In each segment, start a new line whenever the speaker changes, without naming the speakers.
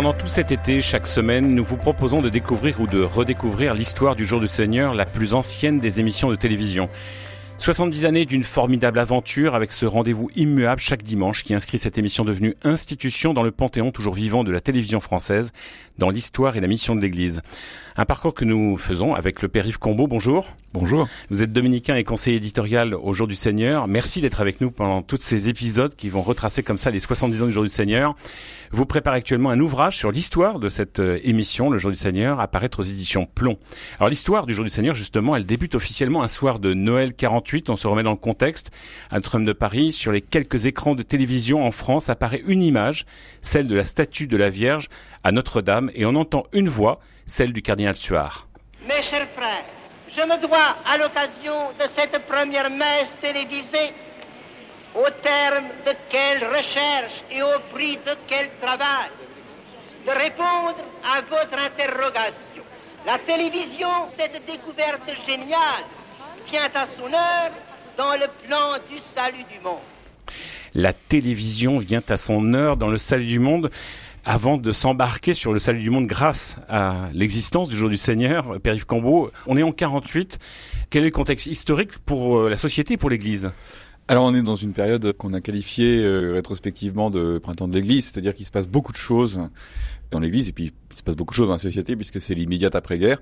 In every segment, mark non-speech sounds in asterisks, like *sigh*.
Pendant tout cet été, chaque semaine, nous vous proposons de découvrir ou de redécouvrir l'histoire du jour du Seigneur, la plus ancienne des émissions de télévision. 70 années d'une formidable aventure avec ce rendez-vous immuable chaque dimanche qui inscrit cette émission devenue institution dans le panthéon toujours vivant de la télévision française, dans l'histoire et la mission de l'Église. Un parcours que nous faisons avec le père Yves Combeau. Bonjour.
Bonjour.
Vous êtes dominicain et conseiller éditorial au Jour du Seigneur. Merci d'être avec nous pendant tous ces épisodes qui vont retracer comme ça les 70 ans du Jour du Seigneur. Vous préparez actuellement un ouvrage sur l'histoire de cette euh, émission, le Jour du Seigneur, à paraître aux éditions Plomb. Alors l'histoire du Jour du Seigneur, justement, elle débute officiellement un soir de Noël 48. On se remet dans le contexte. À Notre-Dame de Paris, sur les quelques écrans de télévision en France, apparaît une image, celle de la statue de la Vierge à Notre-Dame, et on entend une voix, celle du cardinal Suard.
Mes chers frères, je me dois, à l'occasion de cette première messe télévisée, au terme de quelle recherche et au prix de quel travail, de répondre à votre interrogation. La télévision, cette découverte géniale, vient à son heure dans le plan du salut du monde.
La télévision vient à son heure dans le salut du monde avant de s'embarquer sur le salut du monde grâce à l'existence du jour du Seigneur, Père Yves Cambeau. On est en 48. Quel est le contexte historique pour euh, la société et pour l'Église?
Alors on est dans une période qu'on a qualifiée euh, rétrospectivement de printemps de l'Église, c'est-à-dire qu'il se passe beaucoup de choses dans l'Église et puis il se passe beaucoup de choses dans la société puisque c'est l'immédiate après-guerre.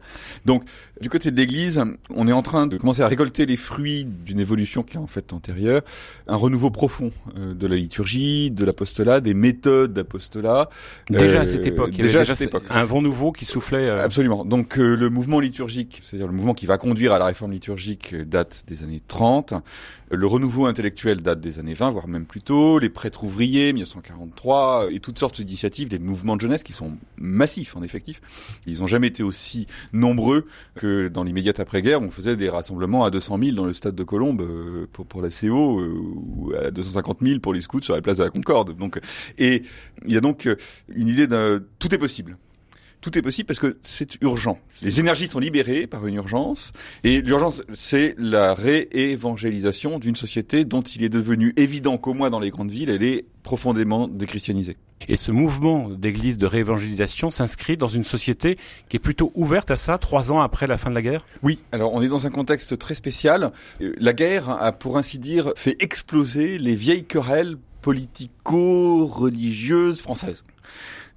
Donc, du côté de l'Église, on est en train de commencer à récolter les fruits d'une évolution qui est en fait antérieure, un renouveau profond euh, de la liturgie, de l'apostolat, des méthodes d'apostolat.
Déjà à cette époque, il y déjà, à cette époque. un vent nouveau qui soufflait.
Euh... Absolument. Donc euh, le mouvement liturgique, c'est-à-dire le mouvement qui va conduire à la réforme liturgique, euh, date des années 30. Le renouveau intellectuel date des années 20, voire même plus tôt. Les prêtres ouvriers, 1943, et toutes sortes d'initiatives, des mouvements de jeunesse qui sont massifs en effectif. Ils n'ont jamais été aussi nombreux que dans l'immédiate après-guerre. On faisait des rassemblements à 200 000 dans le stade de Colombe euh, pour, pour la CO euh, ou à 250 000 pour les scouts sur la place de la Concorde. Donc, et il y a donc euh, une idée de tout est possible tout est possible parce que c'est urgent. Les énergies sont libérées par une urgence, et l'urgence, c'est la réévangélisation d'une société dont il est devenu évident qu'au moins dans les grandes villes, elle est profondément déchristianisée.
Et ce mouvement d'église de réévangélisation s'inscrit dans une société qui est plutôt ouverte à ça, trois ans après la fin de la guerre?
Oui, alors on est dans un contexte très spécial. Euh, la guerre a, pour ainsi dire, fait exploser les vieilles querelles politico-religieuses françaises.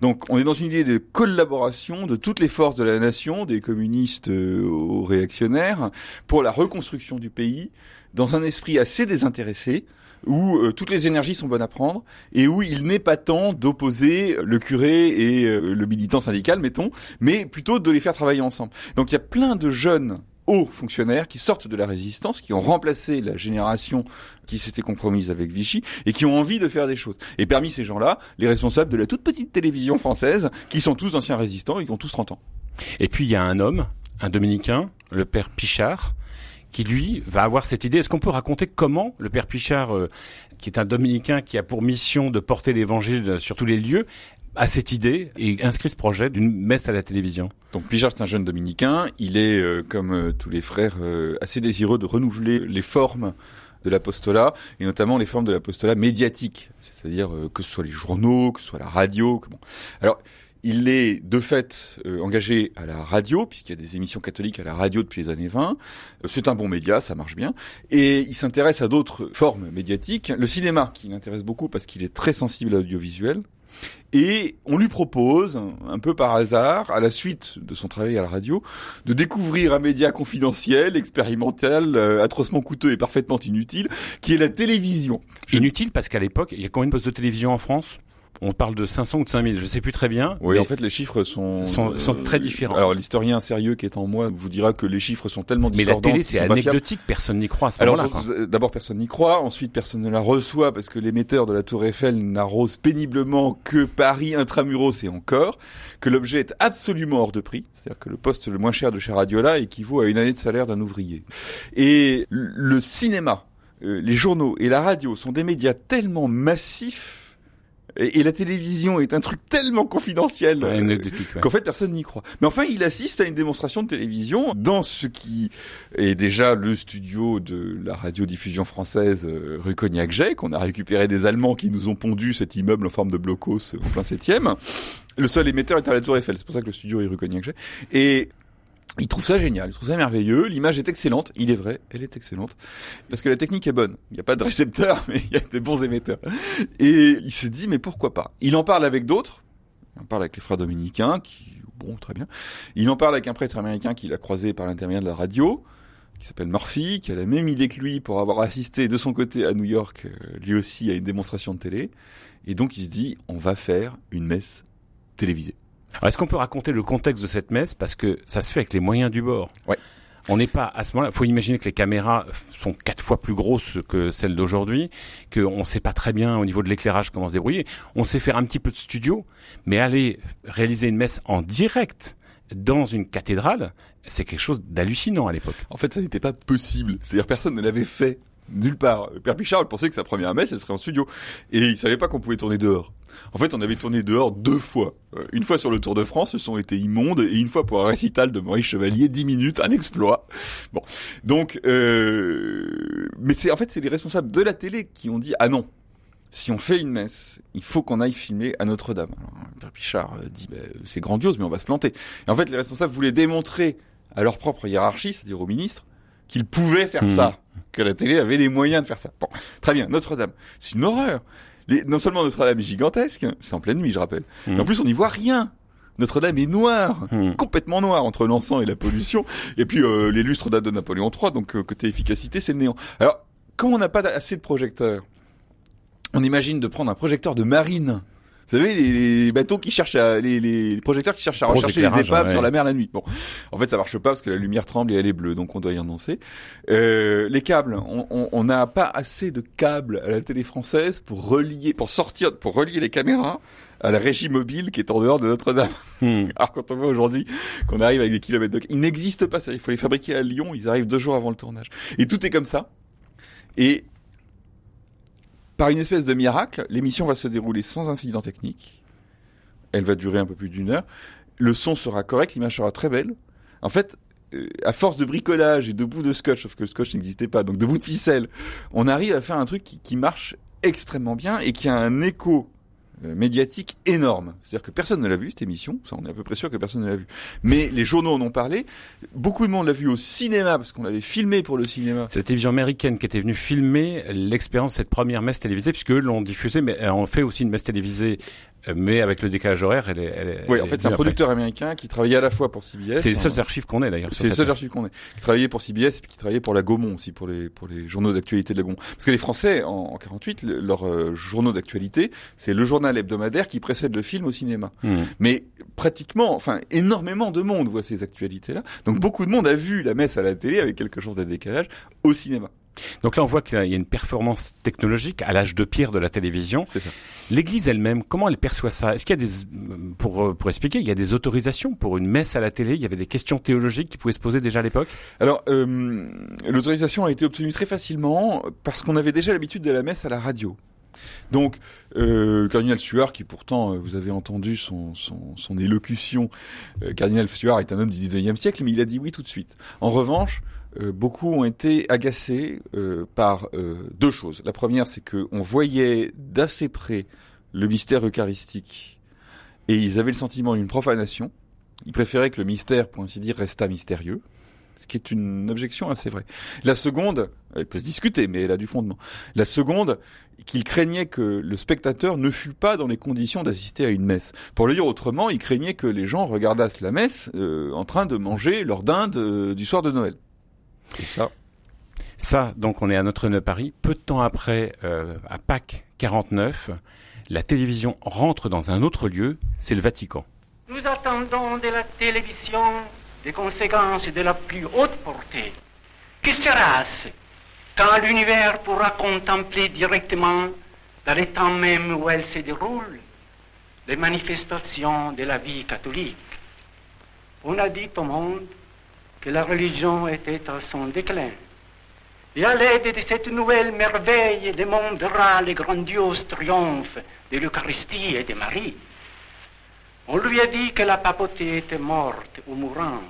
Donc on est dans une idée de collaboration de toutes les forces de la nation, des communistes euh, aux réactionnaires, pour la reconstruction du pays, dans un esprit assez désintéressé, où euh, toutes les énergies sont bonnes à prendre et où il n'est pas temps d'opposer le curé et euh, le militant syndical, mettons, mais plutôt de les faire travailler ensemble. Donc il y a plein de jeunes hauts fonctionnaires qui sortent de la résistance, qui ont remplacé la génération qui s'était compromise avec Vichy et qui ont envie de faire des choses. Et parmi ces gens-là, les responsables de la toute petite télévision française, qui sont tous anciens résistants et qui ont tous 30 ans.
Et puis il y a un homme, un dominicain, le père Pichard, qui lui va avoir cette idée. Est-ce qu'on peut raconter comment le père Pichard, euh, qui est un dominicain qui a pour mission de porter l'évangile sur tous les lieux, a cette idée et inscrit ce projet d'une messe à la télévision.
Donc Pichard, c'est un jeune dominicain. Il est, euh, comme euh, tous les frères, assez désireux de renouveler les formes de l'apostolat et notamment les formes de l'apostolat médiatique, c'est-à-dire que ce soit les journaux, que ce soit la radio. Que bon. Alors il est de fait euh, engagé à la radio, puisqu'il y a des émissions catholiques à la radio depuis les années 20. Euh, c'est un bon média, ça marche bien. Et il s'intéresse à d'autres formes médiatiques. Le cinéma, qui l'intéresse beaucoup parce qu'il est très sensible à l'audiovisuel. Et on lui propose, un peu par hasard, à la suite de son travail à la radio, de découvrir un média confidentiel, expérimental, euh, atrocement coûteux et parfaitement inutile, qui est la télévision.
Inutile parce qu'à l'époque, il y a combien de postes de télévision en France? On parle de 500 ou de 5000, je sais plus très bien.
Oui, en fait, les chiffres sont
sont, sont très différents.
Alors, l'historien sérieux qui est en moi vous dira que les chiffres sont tellement différents.
Mais la télé, c'est anecdotique, personne n'y croit à ce
moment-là. Alors, d'abord, personne n'y croit. Ensuite, personne ne la reçoit parce que l'émetteur de la Tour Eiffel n'arrose péniblement que Paris intramuros et encore. Que l'objet est absolument hors de prix. C'est-à-dire que le poste le moins cher de chez Radiola équivaut à une année de salaire d'un ouvrier. Et le cinéma, euh, les journaux et la radio sont des médias tellement massifs Et, et la télévision est un truc tellement confidentiel
Ouais,
euh, qu'en fait personne n'y croit. Mais enfin, il assiste à une démonstration de télévision dans ce qui est déjà le studio de la radiodiffusion française euh, rue Cognac-Jay, qu'on a récupéré des Allemands qui nous ont pondu cet immeuble en forme de blocos en plein septième. Le seul émetteur est à la Tour Eiffel, c'est pour ça que le studio est rue Cognac-Jay. Et il trouve ça génial, il trouve ça merveilleux, l'image est excellente, il est vrai, elle est excellente, parce que la technique est bonne. Il n'y a pas de récepteur, *laughs* mais il y a des bons émetteurs. Et il se dit, mais pourquoi pas? Il en parle avec d'autres, il en parle avec les frères dominicains, qui, bon, très bien. Il en parle avec un prêtre américain qu'il a croisé par l'intermédiaire de la radio, qui s'appelle Murphy, qui a la même idée que lui pour avoir assisté de son côté à New York, euh, lui aussi à une démonstration de télé. Et donc il se dit, on va faire une messe télévisée.
Alors, Est-ce qu'on peut raconter le contexte de cette messe? Parce que ça se fait avec les moyens du bord
Ouais.
On n'est pas à ce moment-là. Il faut imaginer que les caméras sont quatre fois plus grosses que celles d'aujourd'hui, qu'on ne sait pas très bien au niveau de l'éclairage comment se débrouiller. On sait faire un petit peu de studio, mais aller réaliser une messe en direct dans une cathédrale, c'est quelque chose d'hallucinant à l'époque.
En fait, ça n'était pas possible. C'est-à-dire personne ne l'avait fait. Nulle part. Père Pichard pensait que sa première messe, elle serait en studio. Et il savait pas qu'on pouvait tourner dehors. En fait, on avait tourné dehors deux fois. Euh, Une fois sur le Tour de France, le son était immonde, et une fois pour un récital de Maurice Chevalier, 10 minutes, un exploit. Bon. Donc, euh... mais c'est, en fait, c'est les responsables de la télé qui ont dit, ah non. Si on fait une messe, il faut qu'on aille filmer à Notre-Dame. Alors, Père Pichard euh, dit, bah, c'est grandiose, mais on va se planter. Et en fait, les responsables voulaient démontrer à leur propre hiérarchie, c'est-à-dire au ministre, qu'ils pouvaient faire
Mhm.
ça, que la télé avait les moyens de faire ça. Bon, très bien, Notre-Dame, c'est une horreur. Les, non seulement Notre-Dame est gigantesque, c'est en pleine nuit, je rappelle, en plus on n'y voit rien. Notre-Dame est noire,
Mhm.
complètement noire entre l'encens et la pollution. Et puis euh, les lustres datent de Napoléon III, donc euh, côté efficacité, c'est le néant. Alors, comme on n'a pas assez de projecteurs, on imagine de prendre un projecteur de marine. Vous savez, les, les bateaux qui cherchent à, les, les projecteurs qui cherchent à rechercher les épaves
ouais.
sur la mer la nuit. Bon, en fait, ça marche pas parce que la lumière tremble et elle est bleue, donc on doit y renoncer. Euh, les câbles, on n'a pas assez de câbles à la télé française pour relier, pour sortir, pour relier les caméras à la régie mobile qui est en dehors de Notre-Dame.
Hmm. *laughs*
Alors quand on voit aujourd'hui qu'on arrive avec des kilomètres de... Il n'existe pas ça, il faut les fabriquer à Lyon, ils arrivent deux jours avant le tournage. Et tout est comme ça. Et par une espèce de miracle, l'émission va se dérouler sans incident technique. Elle va durer un peu plus d'une heure. Le son sera correct, l'image sera très belle. En fait, euh, à force de bricolage et de bouts de scotch, sauf que le scotch n'existait pas, donc de bouts de ficelle, on arrive à faire un truc qui, marche extrêmement bien et qui a un écho médiatique énorme. C'est-à-dire que personne ne l'a vu cette émission, ça on est à peu près sûr que personne ne l'a vu. Mais les journaux en ont parlé, beaucoup de monde l'a vu au cinéma parce qu'on l'avait filmé pour le cinéma.
C'est la télévision américaine qui était venue filmer l'expérience cette première messe télévisée, puisque eux l'ont diffusée, mais euh, on fait aussi une messe télévisée, euh, mais avec le décalage horaire, elle est. Elle est
Oui,
elle
en fait c'est un
après.
producteur américain qui travaillait à la fois pour CBS.
C'est les
en-
seuls archives qu'on ait d'ailleurs.
C'est les
messe.
archives qu'on ait. Qui travaillait pour CBS et puis qui travaillait pour la Gaumont aussi, pour les, pour les journaux d'actualité de la Gaumont. Parce que les Français, en, en 48, le- leurs euh, journaux d'actualité, c'est le journal hebdomadaire qui précède le film au cinéma.
Hmm.
Mais pratiquement, enfin, énormément de monde voit ces actualités-là. Donc beaucoup de monde a vu la messe à la télé avec quelque chose de décalage au cinéma.
Donc là, on voit qu'il y a une performance technologique à l'âge de pierre de la télévision.
C'est ça.
L'Église elle-même, comment elle perçoit ça? Est-ce qu'il y a des, pour euh, pour expliquer, il y a des autorisations pour une messe à la télé? Il y avait des questions théologiques qui pouvaient se poser déjà à l'époque?
Alors, euh, l'autorisation a été obtenue très facilement parce qu'on avait déjà l'habitude de la messe à la radio. Donc, euh, le cardinal Suard, qui pourtant, euh, vous avez entendu son, son, son élocution, euh, cardinal Suard est un homme du 19e siècle, mais il a dit oui tout de suite. En revanche, euh, beaucoup ont été agacés euh, par euh, deux choses. La première, c'est que on voyait d'assez près le mystère eucharistique et ils avaient le sentiment d'une profanation. Ils préféraient que le mystère, pour ainsi dire, restât mystérieux ce qui est une objection assez vraie. La seconde, elle peut se discuter, mais elle a du fondement. La seconde, qu'il craignait que le spectateur ne fût pas dans les conditions d'assister à une messe. Pour le dire autrement, il craignait que les gens regardassent la messe euh, en train de manger leur dinde euh, du soir de Noël. Et ça,
Ça, donc, on est à Notre-Dame de Paris. Peu de temps après, euh, à Pâques 49, la télévision rentre dans un autre lieu, c'est le Vatican.
Nous attendons de la télévision des conséquences de la plus haute portée. Que sera-ce quand l'univers pourra contempler directement, dans les temps même où elle se déroule, les manifestations de la vie catholique? On a dit au monde que la religion était à son déclin.
Et à l'aide de cette nouvelle merveille, le monde verra les grandioses triomphes de l'Eucharistie et de Marie. On lui a dit que la papauté était morte ou mourante.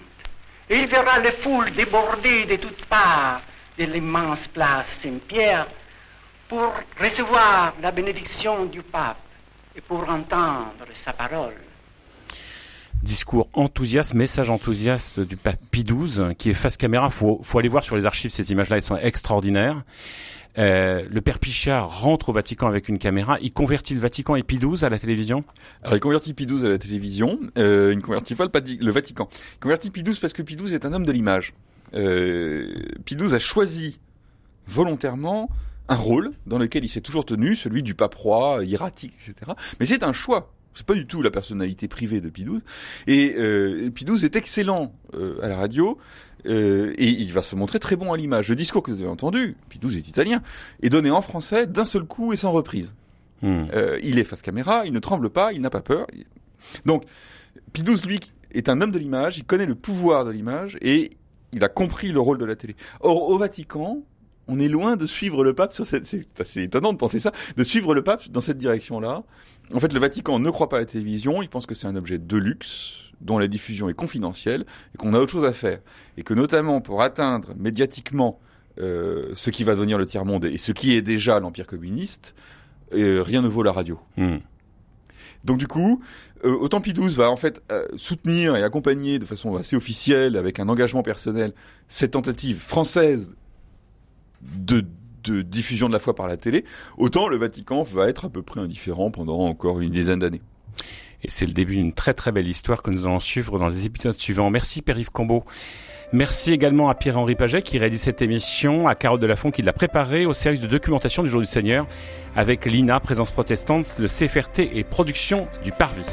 Et il verra les foules déborder de toutes parts de l'immense place Saint-Pierre pour recevoir la bénédiction du pape et pour entendre sa parole.
Discours enthousiaste, message enthousiaste du pape Pie XII, qui est face caméra. Faut, faut aller voir sur les archives ces images-là, elles sont extraordinaires. Euh, le père Pichard rentre au Vatican avec une caméra. Il convertit le Vatican et Pie XII à la télévision?
Alors, il convertit Pie XII à la télévision. Euh, il ne convertit pas le, Vatican. Il convertit Pie XII parce que Pie XII est un homme de l'image. Euh, Pie XII a choisi volontairement un rôle dans lequel il s'est toujours tenu, celui du pape roi, hiératique, etc. Mais c'est un choix. C'est pas du tout la personnalité privée de XII. Et euh, XII est excellent euh, à la radio. Euh, et il va se montrer très bon à l'image. Le discours que vous avez entendu, XII est italien, est donné en français d'un seul coup et sans reprise. Hmm. Euh, il est face caméra, il ne tremble pas, il n'a pas peur. Donc, XII, lui, est un homme de l'image, il connaît le pouvoir de l'image et il a compris le rôle de la télé. Or, au Vatican, on est loin de suivre le pape sur cette, c'est assez étonnant de penser ça, de suivre le pape dans cette direction-là. En fait, le Vatican ne croit pas à la télévision, il pense que c'est un objet de luxe, dont la diffusion est confidentielle, et qu'on a autre chose à faire. Et que notamment pour atteindre médiatiquement euh, ce qui va devenir le tiers-monde et ce qui est déjà l'Empire communiste, euh, rien ne vaut la radio. Hmm. Donc du coup, euh, autant Pidouze va en fait euh, soutenir et accompagner de façon assez officielle, avec un engagement personnel, cette tentative française de, diffusion de la foi par la télé, autant le Vatican va être à peu près indifférent pendant encore une dizaine d'années.
Et c'est le début d'une très très belle histoire que nous allons suivre dans les épisodes suivants. Merci Père-Yves Combeau. Merci également à Pierre-Henri Paget qui réalise cette émission, à Carole Delafont qui l'a préparée, au service de documentation du Jour du Seigneur, avec l'INA, Présence Protestante, le CFRT et Production du Parvis.